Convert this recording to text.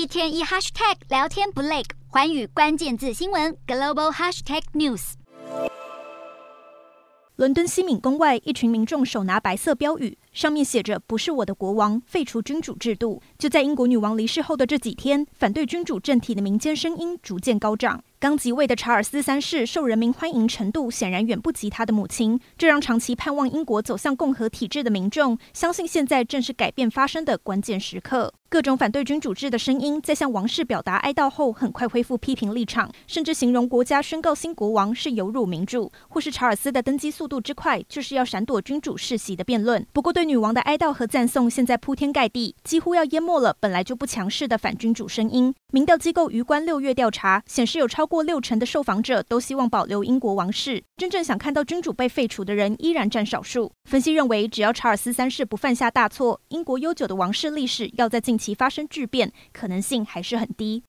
一天一 hashtag 聊天不累，环宇关键字新闻 global hashtag news。伦敦西敏宫外，一群民众手拿白色标语，上面写着“不是我的国王，废除君主制度”。就在英国女王离世后的这几天，反对君主政体的民间声音逐渐高涨。刚即位的查尔斯三世受人民欢迎程度显然远不及他的母亲，这让长期盼望英国走向共和体制的民众相信现在正是改变发生的关键时刻。各种反对君主制的声音在向王室表达哀悼后，很快恢复批评立场，甚至形容国家宣告新国王是有辱民主，或是查尔斯的登基速度之快就是要闪躲君主世袭的辩论。不过对，对女王的哀悼和赞颂现在铺天盖地，几乎要淹没了本来就不强势的反君主声音。民调机构余观六月调查显示，有超过六成的受访者都希望保留英国王室，真正想看到君主被废除的人依然占少数。分析认为，只要查尔斯三世不犯下大错，英国悠久的王室历史要在近期发生巨变，可能性还是很低。